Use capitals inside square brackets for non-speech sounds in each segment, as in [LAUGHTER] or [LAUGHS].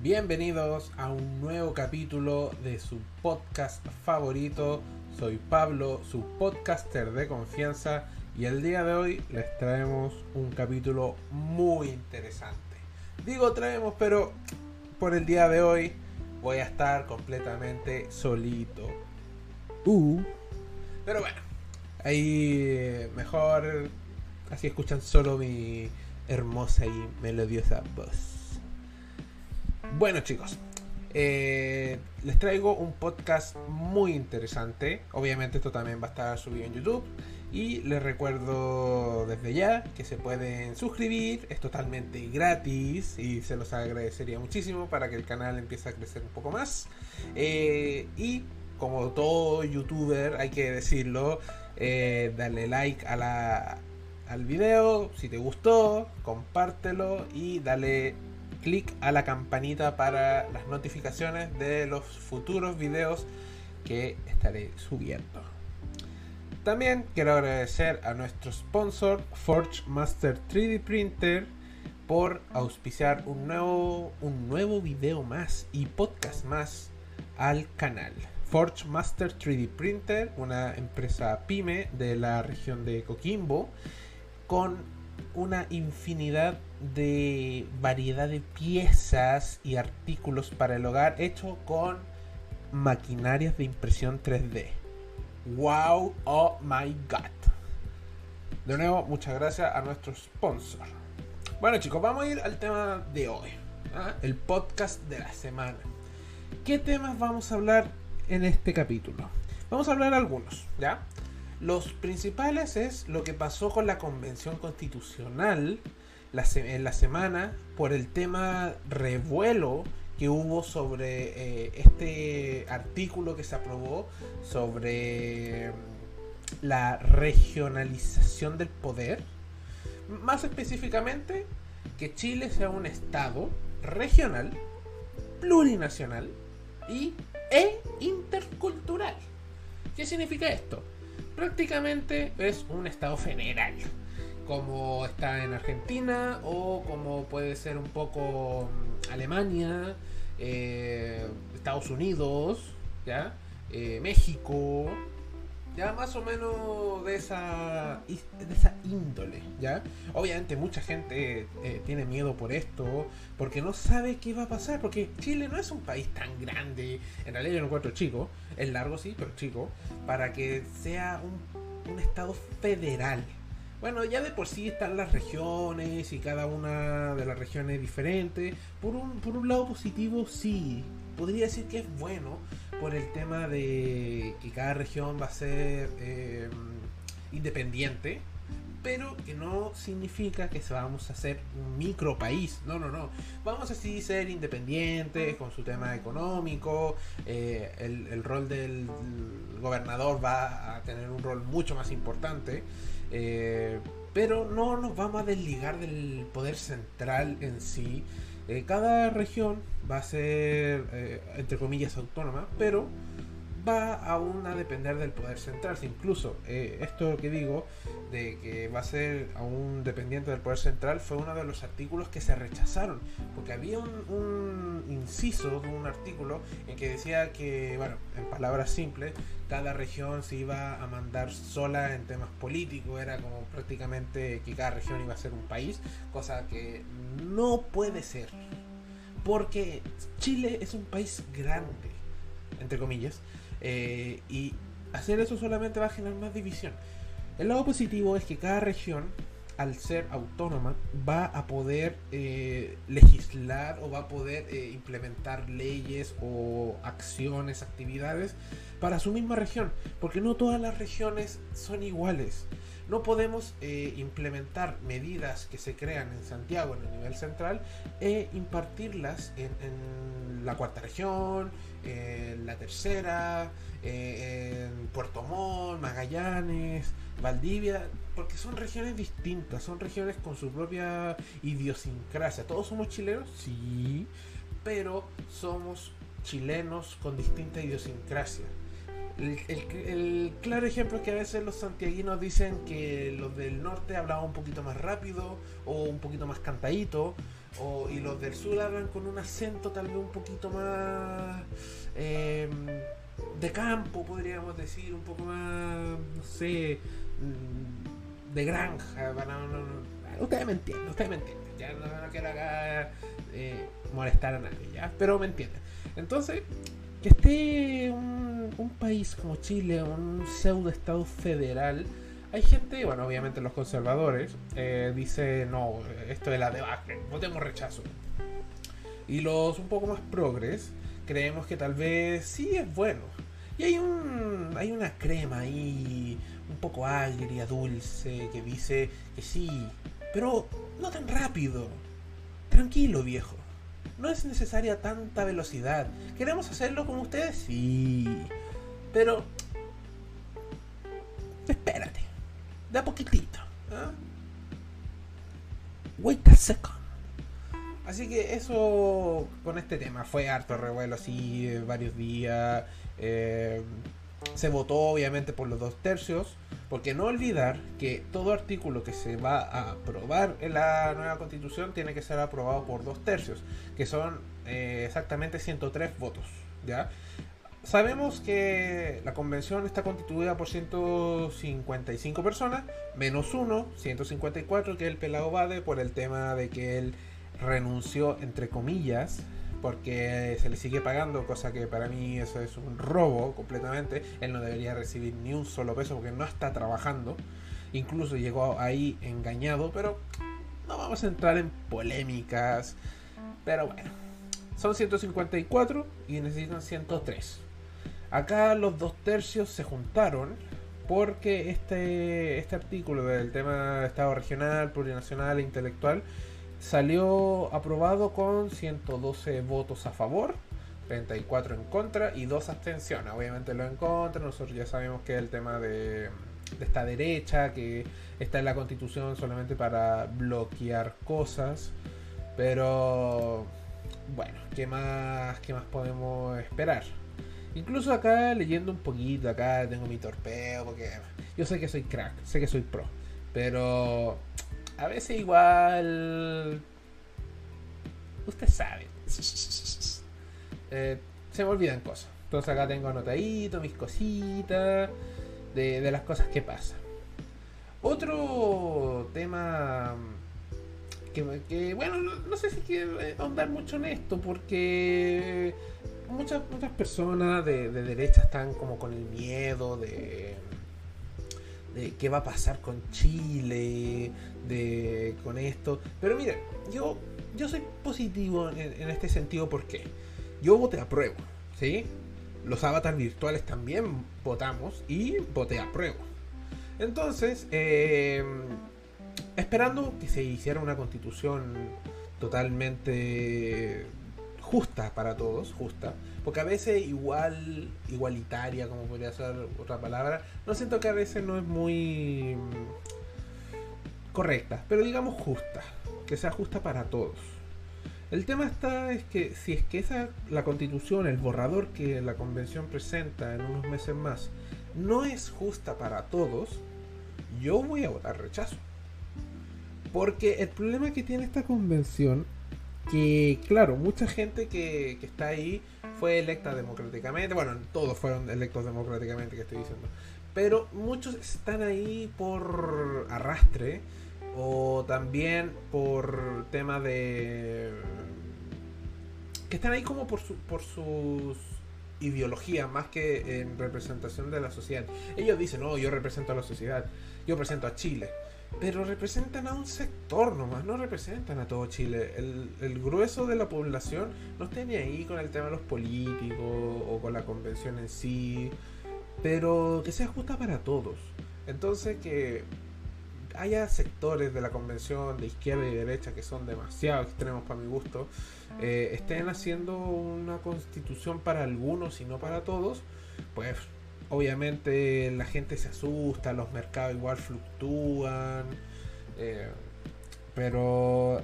Bienvenidos a un nuevo capítulo de su podcast favorito. Soy Pablo, su podcaster de confianza y el día de hoy les traemos un capítulo muy interesante. Digo traemos, pero por el día de hoy voy a estar completamente solito. Uh. Pero bueno, ahí mejor así escuchan solo mi hermosa y melodiosa voz. Bueno chicos, eh, les traigo un podcast muy interesante. Obviamente esto también va a estar subido en YouTube. Y les recuerdo desde ya que se pueden suscribir, es totalmente gratis y se los agradecería muchísimo para que el canal empiece a crecer un poco más. Eh, y como todo youtuber, hay que decirlo, eh, darle like a la, al video si te gustó, compártelo y dale clic a la campanita para las notificaciones de los futuros videos que estaré subiendo. También quiero agradecer a nuestro sponsor Forge Master 3D Printer por auspiciar un nuevo, un nuevo video más y podcast más al canal. Forge Master 3D Printer, una empresa pyme de la región de Coquimbo, con una infinidad de variedad de piezas y artículos para el hogar hecho con maquinarias de impresión 3D. Wow, oh my god. De nuevo, muchas gracias a nuestro sponsor. Bueno chicos, vamos a ir al tema de hoy. ¿ah? El podcast de la semana. ¿Qué temas vamos a hablar en este capítulo? Vamos a hablar algunos, ¿ya? Los principales es lo que pasó con la convención constitucional en la semana por el tema revuelo que hubo sobre eh, este artículo que se aprobó sobre mm, la regionalización del poder. Más específicamente, que Chile sea un estado regional, plurinacional y, e intercultural. ¿Qué significa esto? prácticamente es un estado federal, como está en Argentina o como puede ser un poco mm, Alemania, eh, Estados Unidos, ¿ya? Eh, México, ya más o menos de esa, de esa índole, ¿ya? Obviamente mucha gente eh, tiene miedo por esto, porque no sabe qué va a pasar, porque Chile no es un país tan grande, en realidad yo lo encuentro chico, es largo sí, pero chico, para que sea un, un estado federal. Bueno, ya de por sí están las regiones y cada una de las regiones diferente. Por un, por un lado positivo, sí. Podría decir que es bueno, por el tema de que cada región va a ser eh, independiente, pero que no significa que vamos a ser un micro país. No, no, no. Vamos a sí ser independientes con su tema económico. Eh, el, rol del gobernador va a tener un rol mucho más importante. Eh, pero no nos vamos a desligar del poder central en sí. Eh, cada región va a ser, eh, entre comillas, autónoma, pero va aún a depender del poder central. Incluso eh, esto que digo, de que va a ser aún dependiente del poder central, fue uno de los artículos que se rechazaron, porque había un, inciso de un artículo en que decía que, bueno, en palabras simples, cada región se iba a mandar sola en temas políticos, era como prácticamente que cada región iba a ser un país, cosa que no puede ser, porque Chile es un país grande, entre comillas, eh, y hacer eso solamente va a generar más división. El lado positivo es que cada región, al ser autónoma, va a poder eh, legislar o va a poder eh, implementar leyes o acciones, actividades para su misma región, porque no todas las regiones son iguales. No podemos implementar medidas que se crean en Santiago en el nivel central e impartirlas en la cuarta región, en la tercera, eh, en Puerto Montt, Magallanes, Valdivia, porque son regiones distintas, son regiones con su propia idiosincrasia. ¿Todos somos chilenos? Sí, pero somos chilenos con distinta idiosincrasia. El, claro ejemplo es que a veces los santiaguinos dicen que los del norte hablaban un poquito más rápido o un poquito más cantadito, y los del sur hablan con un acento tal vez un poquito más em, de campo, podríamos decir, un poco más, no sé, mm, de granja. ustedes me entienden, ustedes me entienden. Ya no, quiero acá eh, molestar a nadie, ¿ya? Pero me entienden. Entonces, que esté un, país como Chile, un pseudo estado federal, hay gente, bueno, obviamente los conservadores, eh, dice, no, esto es la debacle, tengo rechazo. Y los un poco más progres, creemos que tal vez sí es bueno. Y hay un hay una crema ahí un poco agria, dulce, que dice que sí, pero no tan rápido. Tranquilo, viejo. No es necesaria tanta velocidad. ¿Queremos hacerlo con ustedes? Sí. Pero... Espérate. De a poquitito. Wait a second. Así que eso con este tema. Fue harto revuelo así varios días. Eh, se votó obviamente por los dos tercios. Porque no olvidar que todo artículo que se va a aprobar en la nueva constitución tiene que ser aprobado por dos tercios, que son eh, exactamente 103 votos. ¿ya? Sabemos que la convención está constituida por 155 personas, menos uno, 154, que es el pelado Bade, por el tema de que él renunció, entre comillas, porque se le sigue pagando, cosa que para mí eso es un robo completamente. Él no debería recibir ni un solo peso porque no está trabajando. Incluso llegó ahí engañado, pero no vamos a entrar en polémicas. Pero bueno, son 154 y necesitan 103. Acá los dos tercios se juntaron porque este, este artículo del tema Estado regional, plurinacional e intelectual salió aprobado con 112 votos a favor, 34 en contra y 2 abstenciones. Obviamente lo en contra, nosotros ya sabemos que es el tema de, esta derecha, que está en la constitución solamente para bloquear cosas. Pero bueno, ¿qué más, qué más podemos esperar? Incluso acá leyendo un poquito, acá tengo mi torpeo, porque yo sé que soy crack, sé que soy pro, pero a veces igual. Usted sabe. [LAUGHS] Eh, se me olvidan cosas. Entonces acá tengo anotadito mis cositas de, las cosas que pasan. Otro tema que, bueno, no, sé si quiero ahondar mucho en esto porque muchas, muchas personas de, de derecha están como con el miedo de de qué va a pasar con Chile, de con esto. Pero mire, yo, yo soy positivo en, este sentido porque yo voté a prueba, ¿sí? Los avatars virtuales también votamos y voté a prueba. Entonces, eh, esperando que se hiciera una constitución totalmente justa para todos, justa, porque a veces igual, igualitaria, como podría ser otra palabra, no siento que a veces no es muy correcta, pero digamos justa, que sea justa para todos. El tema está es que si es que esa la constitución, el borrador que la convención presenta en unos meses más, no es justa para todos, yo voy a votar rechazo. Porque el problema que tiene esta convención que claro, mucha gente que, está ahí fue electa democráticamente, bueno, todos fueron electos democráticamente que estoy diciendo, pero muchos están ahí por arrastre o también por tema de... que están ahí como por, su, por sus ideologías más que en representación de la sociedad. Ellos dicen, no, yo represento a la sociedad, yo represento a Chile pero representan a un sector nomás, no representan a todo Chile. El, grueso de la población no está ni ahí con el tema de los políticos o con la convención en sí, pero que sea justa para todos. Entonces que haya sectores de la convención de izquierda y derecha que son demasiado extremos para mi gusto, eh, estén haciendo una constitución para algunos y no para todos, pues obviamente la gente se asusta, los mercados igual fluctúan, eh, pero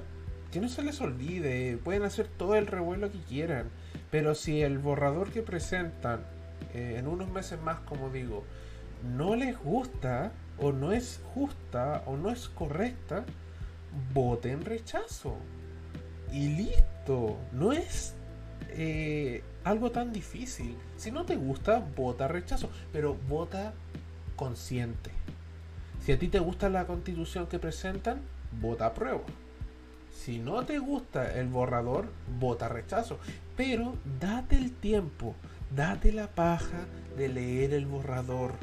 que no se les olvide, pueden hacer todo el revuelo que quieran, pero si el borrador que presentan eh, en unos meses más, como digo, no les gusta, o no es justa, o no es correcta, voten rechazo. Y listo, no es eh, algo tan difícil. Si no te gusta, vota rechazo, pero vota consciente. Si a ti te gusta la constitución que presentan, vota apruebo. Si no te gusta el borrador, vota rechazo. Pero date el tiempo, date la paja de leer el borrador.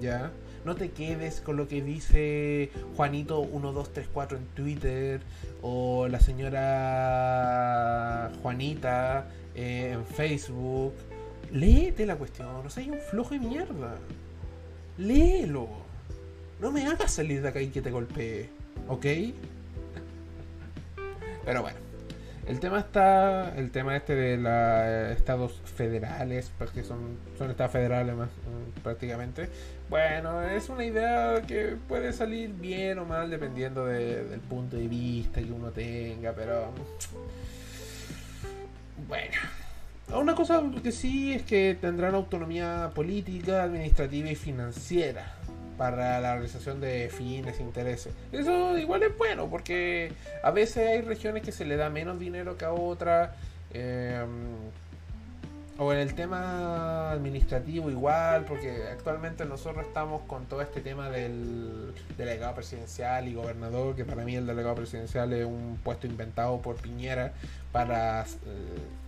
¿Ya? No te quedes con lo que dice Juanito1234 en Twitter o la señora Juanita eh, en Facebook. Léete la cuestión, no hay un flojo de mierda. Léelo. No me hagas salir de acá y que te golpee. ¿Ok? Pero bueno. El tema está, el tema este de los eh, estados federales, porque son, son estados federales más mm, prácticamente. Bueno, es una idea que puede salir bien o mal dependiendo del punto de vista que uno tenga, pero bueno. Una cosa que sí es que tendrán autonomía política, administrativa y financiera para la realización de fines e intereses. Eso igual es bueno porque a veces hay regiones que se le da menos dinero que a otras. Em, o en el tema administrativo igual, porque actualmente nosotros estamos con todo este tema del delegado presidencial y gobernador, que para mí el delegado presidencial es un puesto inventado por Piñera para eh,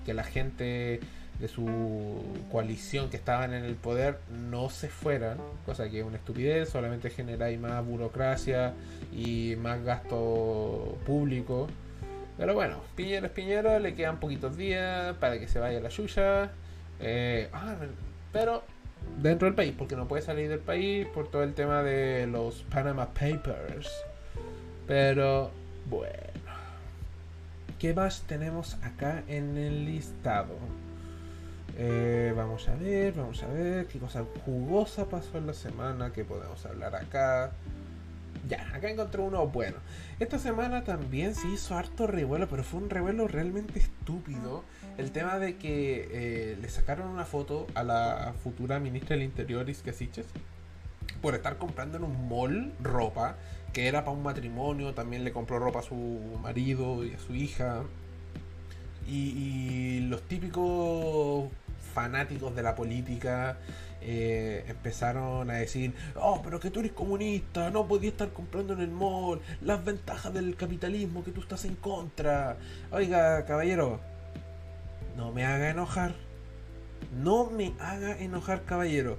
que la gente de su coalición que estaban en el poder no se fueran, cosa que es una estupidez, solamente generáis más burocracia y más gasto público. Pero bueno, Piñera es Piñera, le quedan poquitos días para que se vaya la suya. Eh, ah, pero dentro del país, porque no puede salir del país por todo el tema de los Panama Papers. Pero bueno. ¿Qué más tenemos acá en el listado? Eh, vamos a ver, vamos a ver qué cosa jugosa pasó en la semana que podemos hablar acá. Ya, acá encontré uno bueno. Esta semana también se hizo harto revuelo, pero fue un revuelo realmente estúpido. El tema de que eh, le sacaron una foto a la futura ministra del Interior, Isque por estar comprando en un mall ropa que era para un matrimonio. También le compró ropa a su marido y a su hija. y los típicos fanáticos de la política eh, empezaron a decir, oh, pero que tú eres comunista, no podías estar comprando en el mall, las ventajas del capitalismo, que tú estás en contra. Oiga, caballero, no me haga enojar. No me haga enojar, caballero.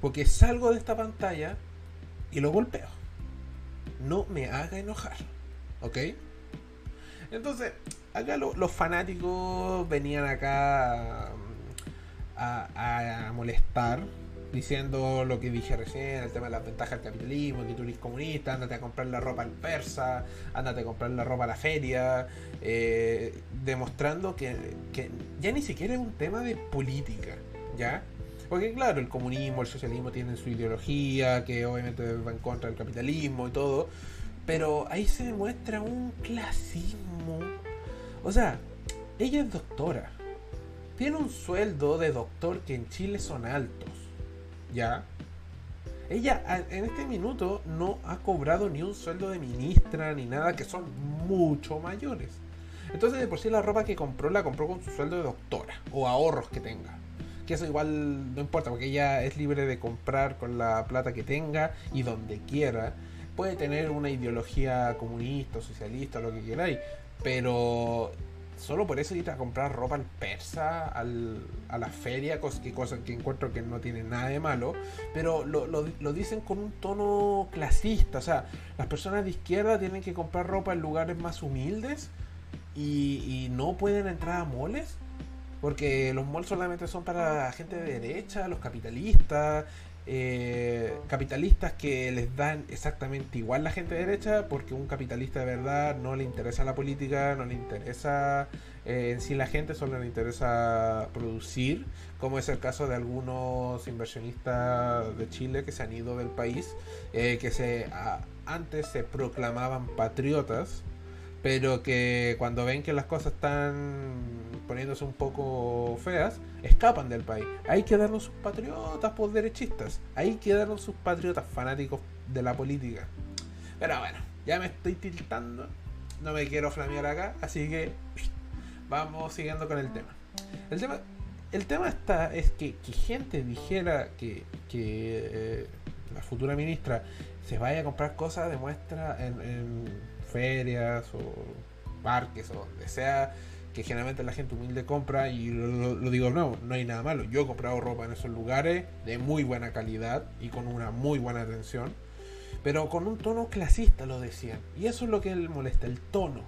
Porque salgo de esta pantalla y lo golpeo. No me haga enojar. ¿Ok? Entonces, acá los fanáticos venían acá a, molestar diciendo lo que dije recién, el tema de las ventajas del capitalismo, que tú eres comunista, ándate a comprar la ropa al persa, ándate a comprar la ropa a la feria, eh, demostrando que, ya ni siquiera es un tema de política, ¿ya? Porque claro, el comunismo, el socialismo tienen su ideología, que obviamente va en contra del capitalismo y todo, pero ahí se demuestra un clasismo. O sea, ella es doctora, tiene un sueldo de doctor que en Chile son altos. ¿Ya? Ella en este minuto no ha cobrado ni un sueldo de ministra ni nada, que son mucho mayores. Entonces, de por sí, la ropa que compró la compró con su sueldo de doctora o ahorros que tenga. Que eso igual no importa, porque ella es libre de comprar con la plata que tenga y donde quiera. Puede tener una ideología comunista, socialista, lo que queráis, pero solo por eso ir a comprar ropa al persa, al, a la feria, cosas que, que encuentro que no tiene nada de malo, pero lo, lo, dicen con un tono clasista, o sea, las personas de izquierda tienen que comprar ropa en lugares más humildes y, no pueden entrar a moles. Porque los malls solamente son para gente de derecha, los capitalistas, eh, capitalistas que les dan exactamente igual la gente de derecha, porque un capitalista de verdad no le interesa la política, no le interesa eh, en sí la gente, solo le interesa producir, como es el caso de algunos inversionistas de Chile que se han ido del país, eh, que se antes se proclamaban patriotas, pero que cuando ven que las cosas están poniéndose un poco feas, escapan del país. Hay que darnos sus patriotas por derechistas, hay que darnos sus patriotas fanáticos de la política. Pero bueno, ya me estoy tiltando, no me quiero flamear acá, así que [SNIFFS] vamos siguiendo con el tema. El tema, el tema está es que, que gente dijera que, que eh, la futura ministra se vaya a comprar cosas de muestra en, ferias o parques o donde sea que generalmente la gente humilde compra y lo, digo no, no hay nada malo. Yo he comprado ropa en esos lugares de muy buena calidad y con una muy buena atención, pero con un tono clasista lo decían. Y eso es lo que molesta, el tono,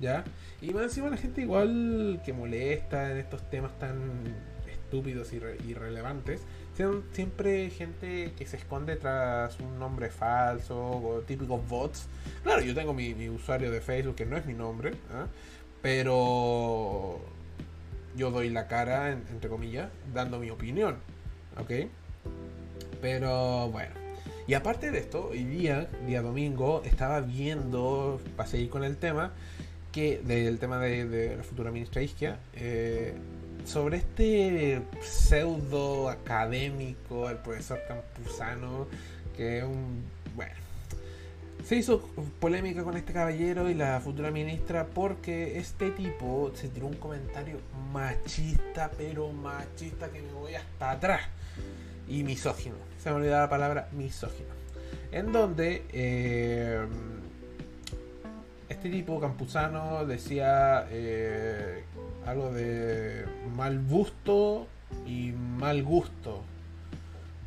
¿ya? Y más encima la gente igual que molesta en estos temas tan estúpidos y irrelevantes, siempre gente que se esconde tras un nombre falso o típicos bots. Claro, yo tengo mi, usuario de Facebook que no es mi nombre, ¿ah? Pero yo doy la cara, entre comillas, dando mi opinión, ¿ok? Pero bueno. Y aparte de esto, hoy día, día domingo, estaba viendo, para seguir con el tema, que del tema de, la futura ministra Isquia, eh, sobre este pseudo académico, el profesor Campuzano, que es un. Bueno. Se hizo polémica con este caballero y la futura ministra porque este tipo se tiró un comentario machista, pero machista que me voy hasta atrás. Y misógino. Se me olvidaba la palabra misógino. En donde eh, este tipo campuzano decía eh, algo de mal gusto y mal gusto.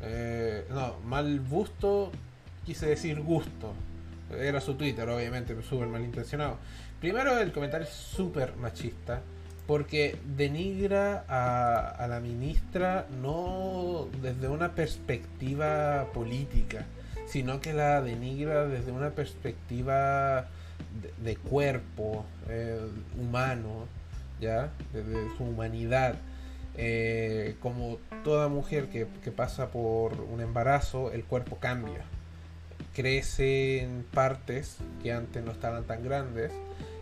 Eh, no, mal gusto quise decir gusto. Era su Twitter, obviamente, súper malintencionado. Primero, el comentario es súper machista porque denigra a, a, la ministra no desde una perspectiva política, sino que la denigra desde una perspectiva de, cuerpo eh, humano ¿ya? Desde su humanidad. Eh, como toda mujer que, pasa por un embarazo, el cuerpo cambia. Crece en partes que antes no estaban tan grandes.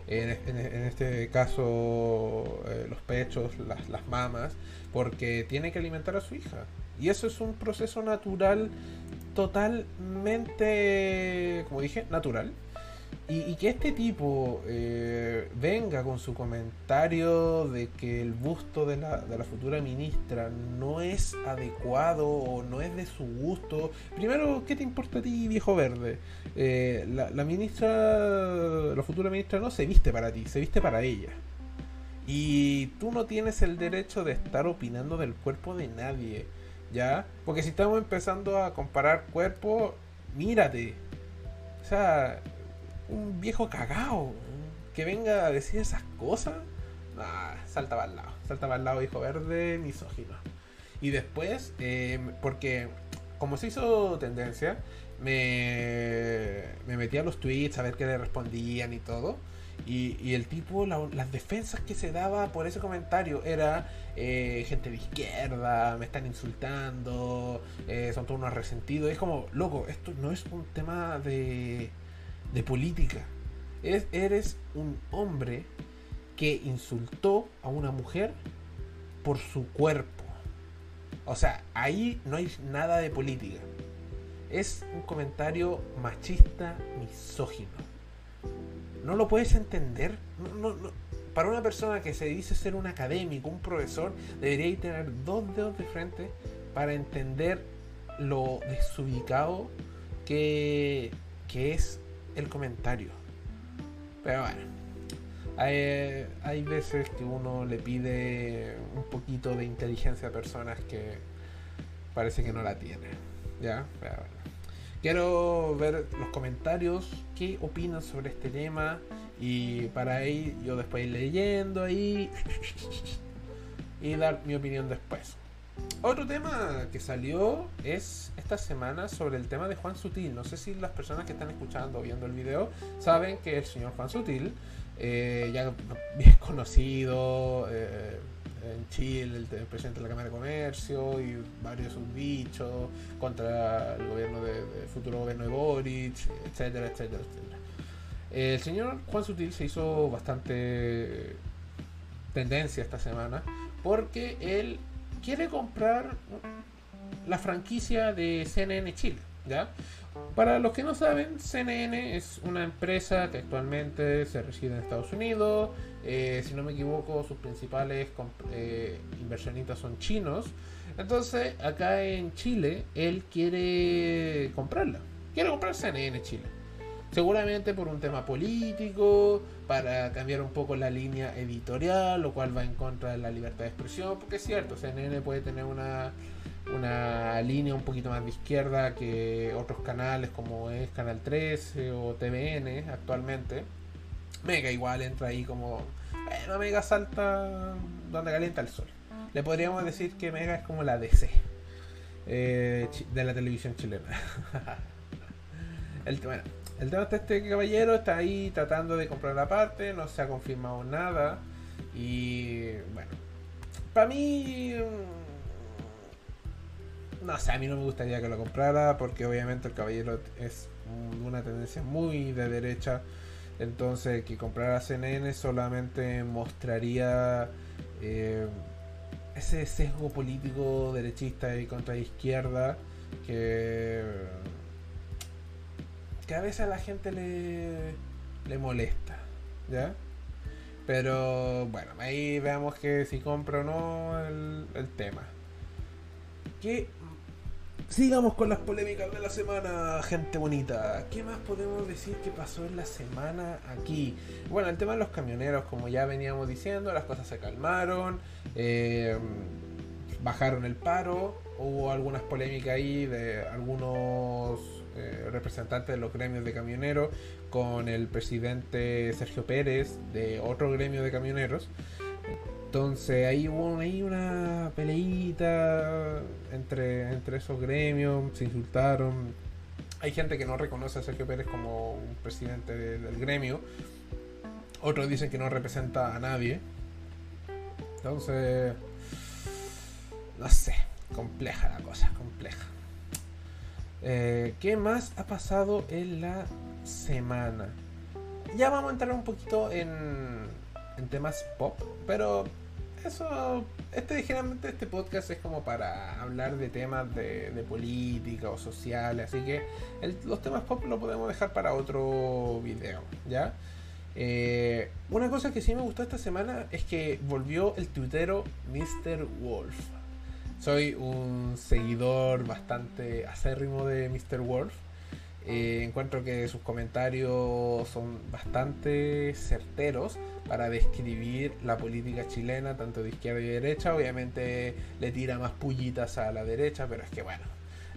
En, este caso, eh, los pechos, las, las mamas, porque tiene que alimentar a su hija. Y eso es un proceso natural, totalmente, como dije, natural y, que este tipo eh, venga con su comentario de que el busto de la, de la, futura ministra no es adecuado o no es de su gusto. Primero, ¿qué te importa a ti, viejo verde? Eh, la, la, ministra, la futura ministra no se viste para ti, se viste para ella. Y tú no tienes el derecho de estar opinando del cuerpo de nadie, ¿ya? Porque si estamos empezando a comparar cuerpo, mírate. O sea, un viejo cagao que venga a decir esas cosas. Nah, salta para lado. Salta para el lado, hijo verde, misógino. Y después, eh, porque como se hizo tendencia, me, me metí a los tweets a ver qué le respondían y todo. Y, el tipo, las defensas que se daba por ese comentario era eh, gente de izquierda, me están insultando, eh, son todos unos resentidos. Es como, loco, esto no es un tema de, de política. eres un hombre que insultó a una mujer por su cuerpo. O sea, ahí no hay nada de política. Es un comentario machista, misógino. ¿No lo puedes entender? Para una persona que se dice ser un académico, un profesor, debería tener dos dedos de frente para entender lo desubicado que, que es el comentario. Pero bueno, hay, veces que uno le pide un poquito de inteligencia a personas que parece que no la tienen. ¿Ya? Quiero ver los comentarios, qué opinan sobre este tema. Y para ahí yo después ir leyendo ahí [LAUGHS] y dar mi opinión después. Otro tema que salió es esta semana sobre el tema de Juan Sutil. No sé si las personas que están escuchando o viendo el video saben que el señor Juan Sutil, eh, ya bien [LAUGHS] conocido eh, en Chile, el, presidente de la Cámara de Comercio y varios de sus dichos contra el gobierno de, futuro gobierno de Boric, etcétera, etcétera, etcétera. El señor Juan Sutil se hizo bastante tendencia esta semana porque él quiere comprar la franquicia de CNN Chile. ¿ya? Para los que no saben, CNN es una empresa que actualmente se reside en Estados Unidos. Eh, si no me equivoco, sus principales eh, inversionistas son chinos. Entonces, acá en Chile, él quiere comprarla. Quiere comprar CNN Chile. Seguramente por un tema político, para cambiar un poco la línea editorial, lo cual va en contra de la libertad de expresión, porque es cierto, CNN puede tener una, una línea un poquito más de izquierda que otros canales como es Canal 13 o TVN actualmente. Mega igual entra ahí como, bueno, Mega salta donde calienta el sol. Le podríamos decir que Mega es como la DC eh, de la televisión chilena. [LAUGHS] el, bueno, el tema de este caballero está ahí tratando de comprar la parte, no se ha confirmado nada. Y bueno, para mí, mm, no sé, a mí no me gustaría que lo comprara porque obviamente el caballero es una tendencia muy de derecha. Entonces, que comprara CNN solamente mostraría eh, ese sesgo político derechista y contra izquierda que, que a veces a la gente le, le molesta, ¿ya? Pero bueno, ahí veamos que si compro o no el, tema. Que Sigamos con las polémicas de la semana, gente bonita. ¿Qué más podemos decir que pasó en la semana aquí? Bueno, el tema de los camioneros, como ya veníamos diciendo, las cosas se calmaron, eh, bajaron el paro, hubo algunas polémicas ahí de algunos eh, representantes de los gremios de camioneros con el presidente Sergio Pérez de otro gremio de camioneros. Entonces ahí hubo una peleita entre, entre esos gremios, se insultaron. Hay gente que no reconoce a Sergio Pérez como un presidente del gremio. Otros dicen que no representa a nadie. Entonces, no sé, compleja la cosa, compleja. Eh, ¿Qué más ha pasado en la semana? Ya vamos a entrar un poquito en, temas pop, pero eso, este generalmente este podcast es como para hablar de temas de, política o sociales, así que los temas pop lo podemos dejar para otro video, ¿ya? Eh, una cosa que sí me gustó esta semana es que volvió el tuitero Mr. Wolf. Soy un seguidor bastante acérrimo de Mr. Wolf. Eh, encuentro que sus comentarios son bastante certeros para describir la política chilena, tanto de izquierda y de derecha. Obviamente le tira más pullitas a la derecha, pero es que bueno,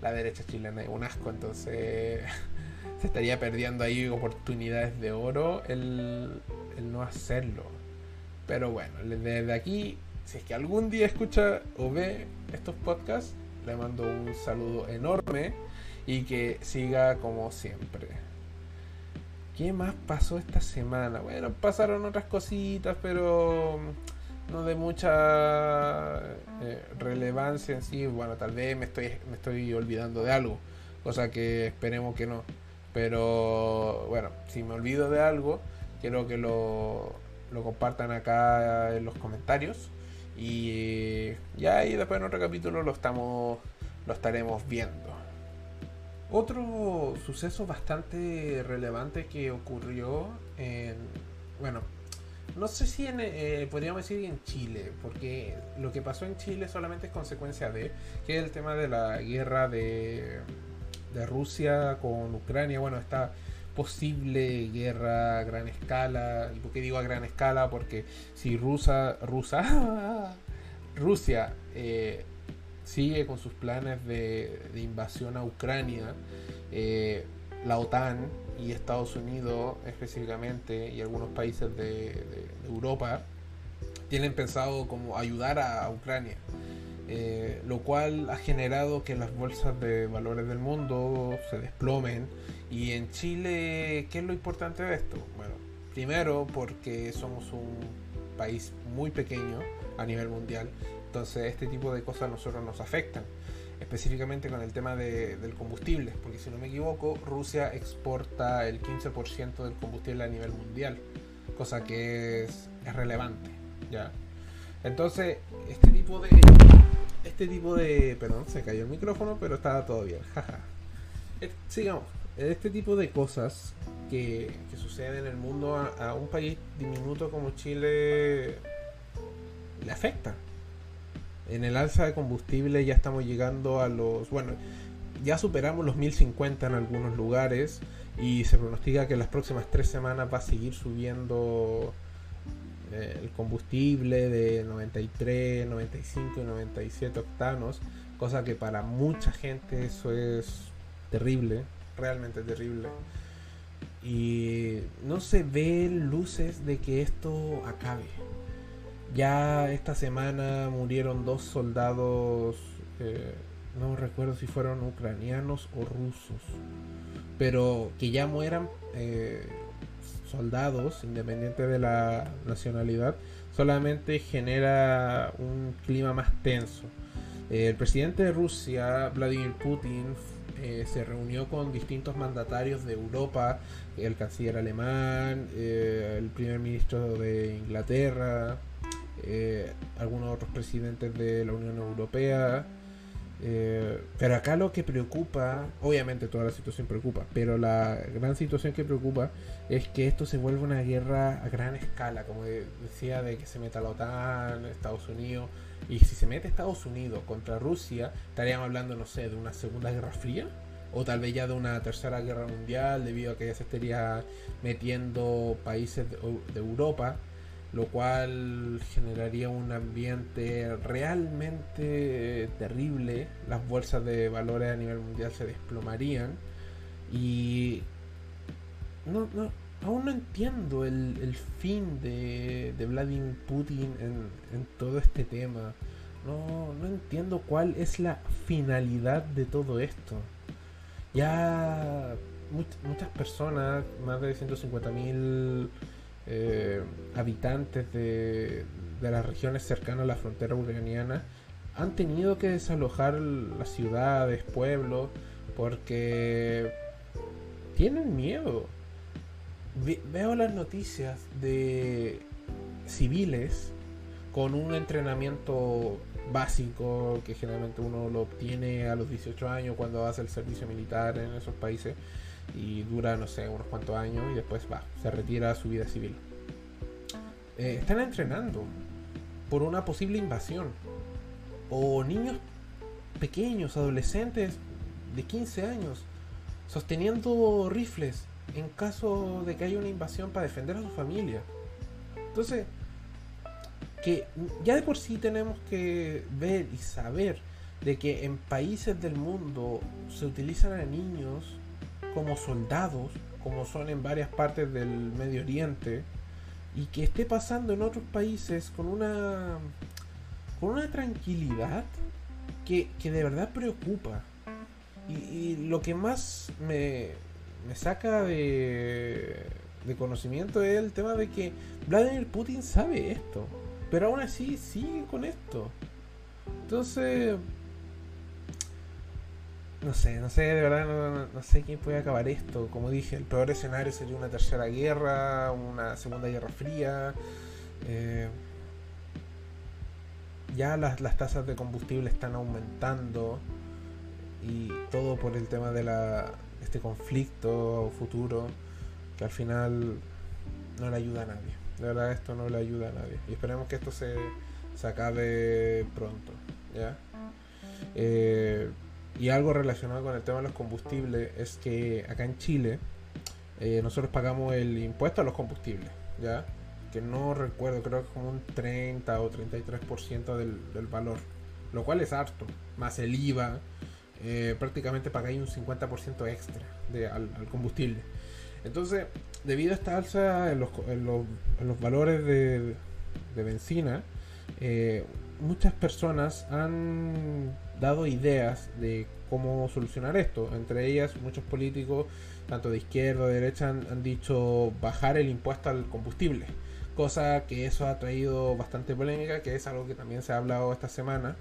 la derecha chilena es un asco, entonces [LAUGHS] se estaría perdiendo ahí oportunidades de oro el, el no hacerlo. Pero bueno, desde aquí, si es que algún día escucha o ve estos podcasts, le mando un saludo enorme y que siga como siempre. ¿Qué más pasó esta semana? Bueno, pasaron otras cositas, pero no de mucha eh, relevancia en sí. Bueno, tal vez me estoy, me estoy olvidando de algo, cosa que esperemos que no. Pero bueno, si me olvido de algo, quiero que lo, lo compartan acá en los comentarios. Y ya ahí después en otro capítulo lo estamos lo estaremos viendo. Otro suceso bastante relevante que ocurrió en, bueno, no sé si en, eh, podríamos decir en Chile, porque lo que pasó en Chile solamente es consecuencia de, que el tema de la guerra de, de Rusia con Ucrania, bueno, esta posible guerra a gran escala, ¿y por qué digo a gran escala? Porque si Rusa, Rusa, [LAUGHS] Rusia eh, sigue con sus planes de, invasión a Ucrania, eh, la OTAN y Estados Unidos específicamente y algunos países de, Europa tienen pensado como ayudar a, Ucrania. Eh, lo cual ha generado que las bolsas de valores del mundo se desplomen. Y en Chile, ¿qué es lo importante de esto? Bueno, primero porque somos un país muy pequeño a nivel mundial entonces este tipo de cosas a nosotros nos afectan. específicamente con el tema de, del combustible, porque si no me equivoco, Rusia exporta el 15% del combustible a nivel mundial, cosa que es, es relevante, ¿ya? Entonces, este tipo de este tipo de, perdón, se cayó el micrófono, pero estaba todo bien, [LAUGHS] jaja. Sigamos, este tipo de cosas que, suceden en el mundo a, un país diminuto como Chile le afecta. En el alza de combustible ya estamos llegando a los, bueno, ya superamos los 1050 en algunos lugares y se pronostica que en las próximas tres semanas va a seguir subiendo eh, el combustible de 93, 95 y 97 octanos, cosa que para mucha gente eso es terrible, realmente terrible. Y no se ven luces de que esto acabe. Ya esta semana murieron dos soldados, eh, no recuerdo si fueron ucranianos o rusos, pero que ya mueran eh, soldados, independiente de la nacionalidad, solamente genera un clima más tenso. el presidente de Rusia, Vladimir Putin, eh, se reunió con distintos mandatarios de Europa, el canciller alemán, eh, el primer ministro de Inglaterra, eh, algunos otros presidentes de la Unión Europea. pero acá lo que preocupa, obviamente toda la situación preocupa, pero la gran situación que preocupa es que esto se vuelva una guerra a gran escala, como decía, de que se meta la OTAN, Estados Unidos, y si se mete Estados Unidos contra Rusia, estaríamos hablando, no sé, de una segunda guerra fría. O tal vez ya de una tercera guerra mundial, debido a que ya se estaría metiendo países de, Europa, lo cual generaría un ambiente realmente terrible. Las bolsas de valores a nivel mundial se desplomarían. Y no, no, aún no entiendo el, fin de, Vladimir Putin en, todo este tema. No, no entiendo cuál es la finalidad de todo esto. Ya muchas personas, más de 150 mil eh, habitantes de, de las regiones cercanas a la frontera ucraniana, han tenido que desalojar las ciudades, pueblos, porque tienen miedo veo las noticias de civiles con un entrenamiento básico que generalmente uno lo obtiene a los 18 años cuando hace el servicio militar en esos países y dura, no sé, unos cuantos años y después va, se retira a su vida civil. Eh, están entrenando por una posible invasión. O niños pequeños, adolescentes de 15 años, sosteniendo rifles en caso de que haya una invasión para defender a su familia. Entonces, que ya de por sí tenemos que ver y saber de que en países del mundo se utilizan a niños como soldados, como son en varias partes del Medio Oriente, y que esté pasando en otros países con una con una tranquilidad que, de verdad preocupa. y lo que más me, me saca de, de conocimiento es el tema de que Vladimir Putin sabe esto, pero aún así sigue con esto. Entonces, no sé, no sé, de verdad no, sé quién puede acabar esto. Como dije, el peor escenario sería una tercera guerra, una segunda guerra fría. Eh, ya las, las tasas de combustible están aumentando y todo por el tema de la, este conflicto futuro que al final no le ayuda a nadie. De verdad esto no le ayuda a nadie. Y esperemos que esto se, se acabe pronto. ¿ya? Eh, y algo relacionado con el tema de los combustibles es que acá en Chile eh, nosotros pagamos el impuesto a los combustibles. ¿ya? Que no recuerdo, creo que es como un 30 o 33% del, del valor. Lo cual es harto. Más el IVA eh, prácticamente pagáis un 50% extra de, al, combustible. Entonces, debido a esta alza en los, en los, valores de, de benzina, eh, muchas personas han dado ideas de cómo solucionar esto. Entre ellas, muchos políticos, tanto de izquierda o de derecha, han, han, dicho bajar el impuesto al combustible. Cosa que eso ha traído bastante polémica, que es algo que también se ha hablado esta semana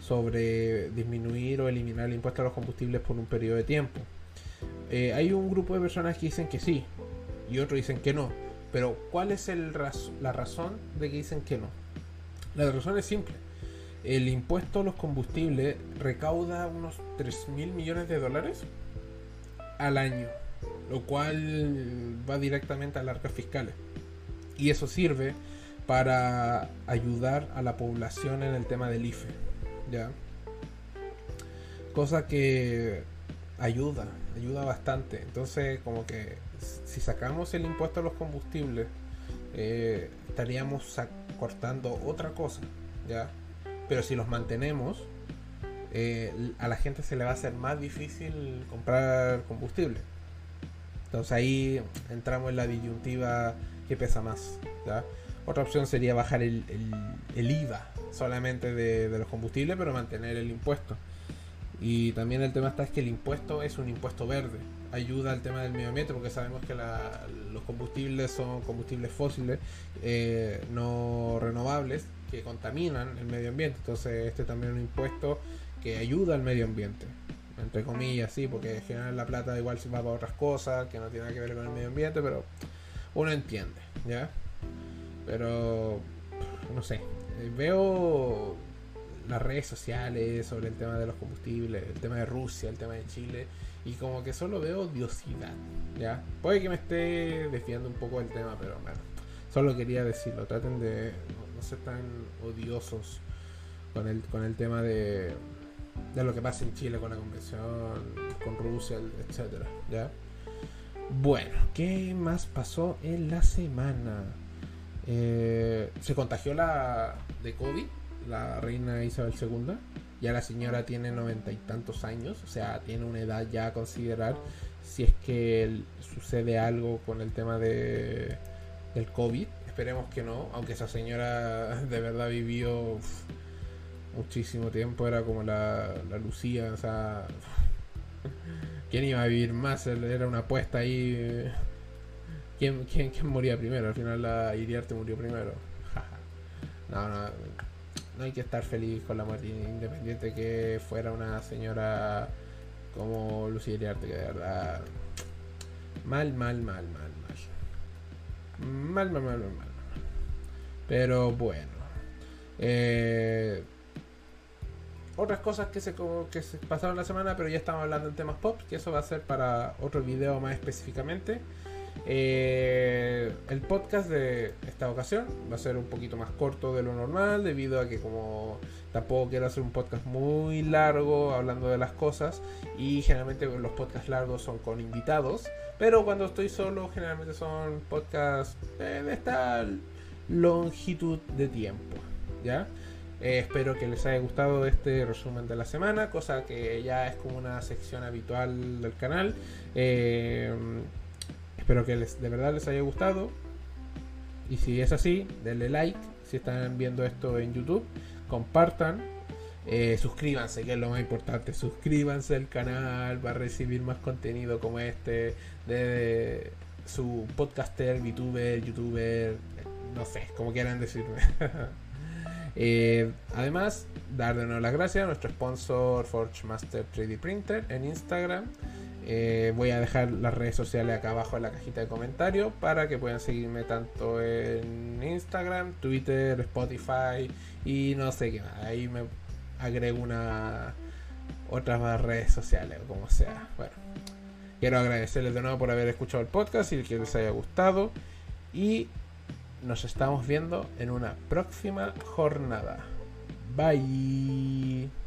sobre disminuir o eliminar el impuesto a los combustibles por un periodo de tiempo. Eh, hay un grupo de personas que dicen que sí y otros dicen que no. Pero ¿cuál es el la razón de que dicen que no? La razón es simple. El impuesto a los combustibles recauda unos 3 mil millones de dólares al año, lo cual va directamente a las arcas fiscales. Y eso sirve para ayudar a la población en el tema del IFE. ¿Ya? Cosa que ayuda, ayuda bastante. Entonces, como que si sacamos el impuesto a los combustibles, eh, estaríamos cortando otra cosa, ¿ya? Pero si los mantenemos, eh, a la gente se le va a hacer más difícil comprar combustible. Entonces ahí entramos en la disyuntiva que pesa más. Otra opción sería bajar el, IVA solamente de, los combustibles, pero mantener el impuesto. Y también el tema está es que el impuesto es un impuesto verde. Ayuda al tema del medio ambiente porque sabemos que los combustibles son combustibles fósiles eh, no renovables que contaminan el medio ambiente. Entonces este también es un impuesto que ayuda al medio ambiente. Entre comillas, sí, porque general la plata igual se va para otras cosas que no tienen que ver con el medio ambiente, pero uno entiende, ¿ya? Pero, no sé, veo las redes sociales sobre el tema de los combustibles, el tema de Rusia, el tema de Chile, y como que solo veo odiosidad, ¿ya? Puede que me esté desviando un poco del tema, pero bueno, solo quería decirlo, traten de no, ser tan odiosos con el, con el tema de, de lo que pasa en Chile con la convención, con Rusia, etcétera, ¿ya? Bueno, ¿qué más pasó en la semana? Eh, se contagió la de COVID la reina Isabel II. Ya la señora tiene noventa y tantos años, o sea, tiene una edad ya a considerar si es que sucede algo con el tema de, del COVID. Esperemos que no, aunque esa señora [LAUGHS] de verdad vivió muchísimo tiempo, era como la, la Lucía, o sea, [LAUGHS] ¿quién iba a vivir más? Era una apuesta ahí. ¿Quién, quién, quién moría primero? Al final la Iriarte murió primero. [LAUGHS] no, no no hay que estar feliz con la muerte, independiente que fuera una señora como Lucía Iriarte, que de verdad. Mal, mal, mal, mal, mal. Mal, mal, mal, mal, mal. Pero bueno. Eh, otras cosas que se, que se pasaron la semana, pero ya estamos hablando en temas pop, que eso va a ser para otro video más específicamente. Eh, el podcast de esta ocasión va a ser un poquito más corto de lo normal debido a que como tampoco quiero hacer un podcast muy largo hablando de las cosas y generalmente los podcasts largos son con invitados, pero cuando estoy solo generalmente son podcasts eh, de esta longitud de tiempo, ¿ya? Eh, espero que les haya gustado este resumen de la semana, cosa que ya es como una sección habitual del canal. Espero que les, de verdad les haya gustado. Y si es así, denle like si están viendo esto en YouTube. Compartan. Eh, suscríbanse, que es lo más importante. Suscríbanse al canal para recibir más contenido como este. De, su podcaster, VTuber, youtuber, no sé, como quieran decirme. [LAUGHS] Eh, además, dar de nuevo las gracias a nuestro sponsor Forge Master 3D Printer en Instagram. Eh, voy a dejar las redes sociales acá abajo en la cajita de comentarios para que puedan seguirme tanto en Instagram, Twitter, Spotify y no sé qué más. Ahí me agrego una otras más redes sociales o como sea. Bueno, quiero agradecerles de nuevo por haber escuchado el podcast y que les haya gustado. Y nos estamos viendo en una próxima jornada. Bye.